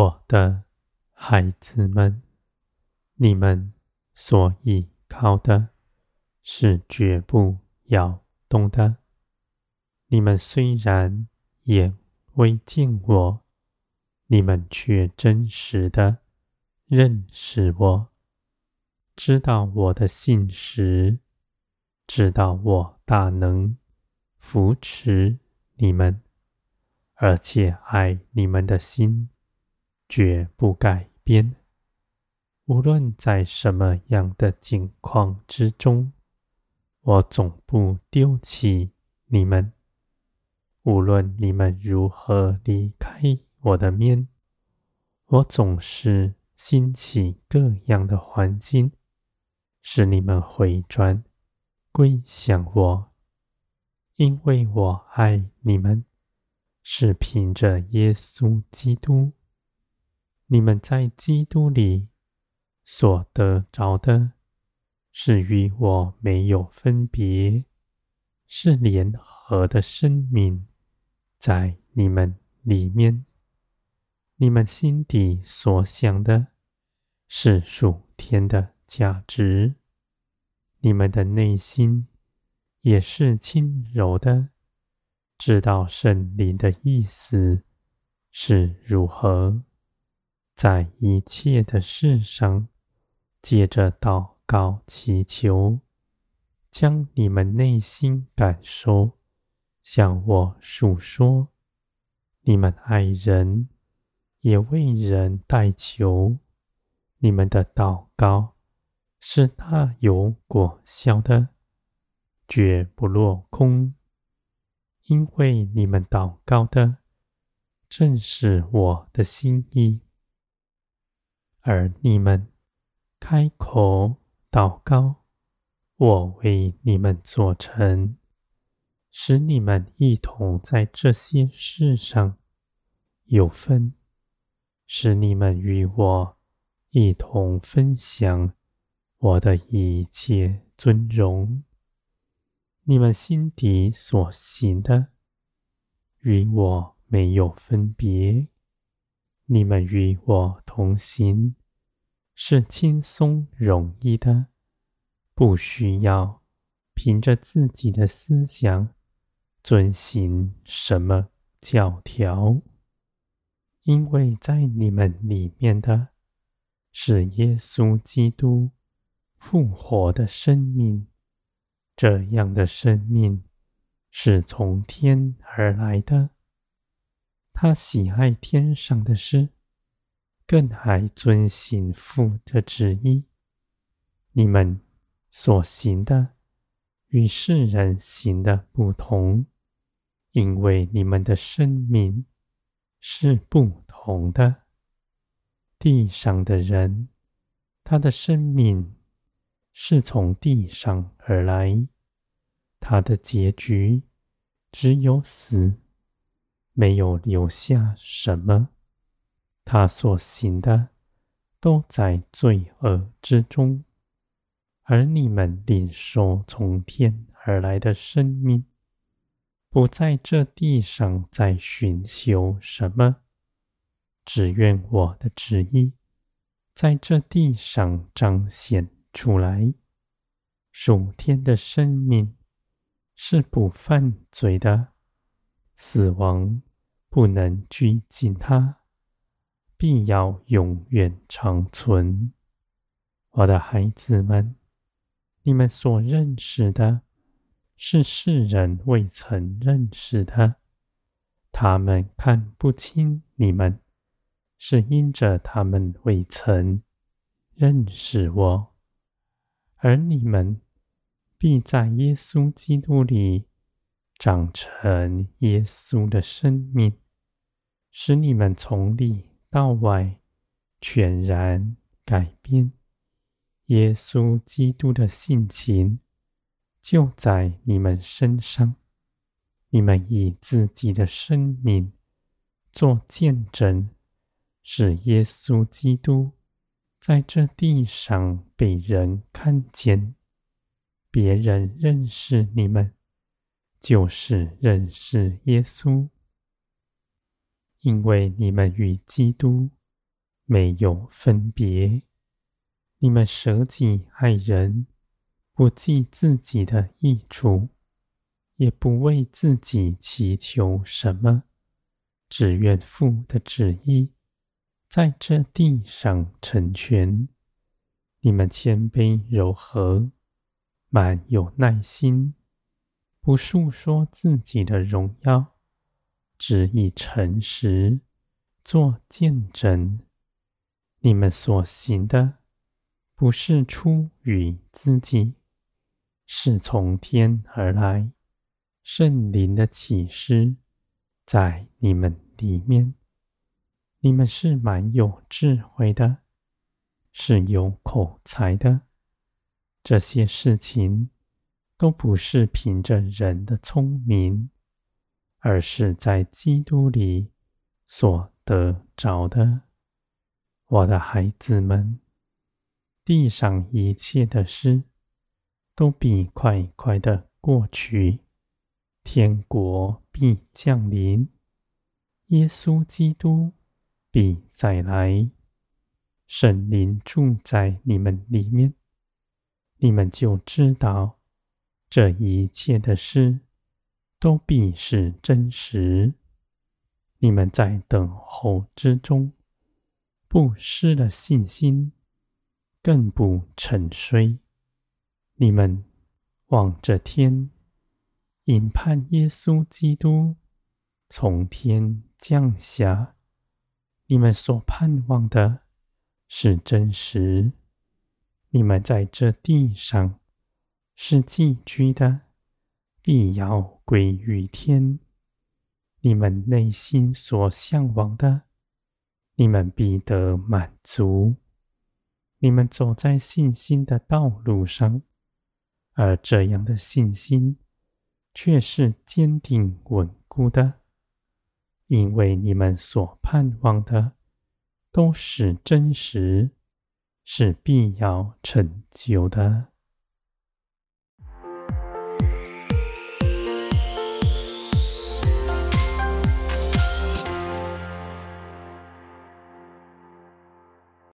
我的孩子们，你们所倚靠的是绝不摇动的。你们虽然眼未见我，你们却真实的认识我，知道我的信实，知道我大能扶持你们，而且爱你们的心绝不改变。无论在什么样的境况之中，我总不丢弃你们。无论你们如何离开我的面，我总是兴起各样的环境，使你们回转归向我，因为我爱你们，是凭着耶稣基督。你们在基督里所得着的，是与我没有分别，是联合的生命。在你们里面，你们心底所想的是属天的价值，你们的内心也是轻柔的，知道圣灵的意思是如何，在一切的事上，借着祷告祈求，将你们内心感受。向我述说，你们爱人，也为人代求。你们的祷告是大有果效的，绝不落空，因为你们祷告的正是我的心意，而你们开口祷告，我为你们做成。使你们一同在这些事上有分，使你们与我一同分享我的一切尊荣。你们心底所行的与我没有分别，你们与我同行是轻松容易的，不需要凭着自己的思想。遵行什么教条？因为在你们里面的是耶稣基督复活的生命，这样的生命是从天而来的。他喜爱天上的事，更爱遵行父的旨意。你们所行的。与世人行的不同，因为你们的生命是不同的。地上的人，他的生命是从地上而来，他的结局只有死，没有留下什么。他所行的都在罪恶之中。而你们领受从天而来的生命，不在这地上再寻求什么，只愿我的旨意在这地上彰显出来。属天的生命是不犯罪的，死亡不能拘禁它，必要永远长存。我的孩子们。你们所认识的，是世人未曾认识的。他们看不清你们，是因着他们未曾认识我。而你们必在耶稣基督里长成耶稣的生命，使你们从里到外全然改变。耶稣基督的性情就在你们身上，你们以自己的生命做见证，使耶稣基督在这地上被人看见，别人认识你们，就是认识耶稣，因为你们与基督没有分别。你们舍己爱人，不计自己的益处，也不为自己祈求什么，只愿父的旨意在这地上成全。你们谦卑柔和，满有耐心，不述说自己的荣耀，只以诚实做见证。你们所行的，不是出于自己，是从天而来。圣灵的启示在你们里面，你们是蛮有智慧的，是有口才的。这些事情都不是凭着人的聪明，而是在基督里所得着的。我的孩子们，地上一切的事都必快快的过去，天国必降临，耶稣基督必再来，圣灵住在你们里面，你们就知道这一切的事都必是真实。你们在等候之中。不失了信心，更不沉睡。你们望着天，引盼耶稣基督从天降下。你们所盼望的是真实。你们在这地上是寄居的，必要归于天。你们内心所向往的。你们必得满足。你们走在信心的道路上，而这样的信心却是坚定稳固的，因为你们所盼望的都是真实，是必要成就的。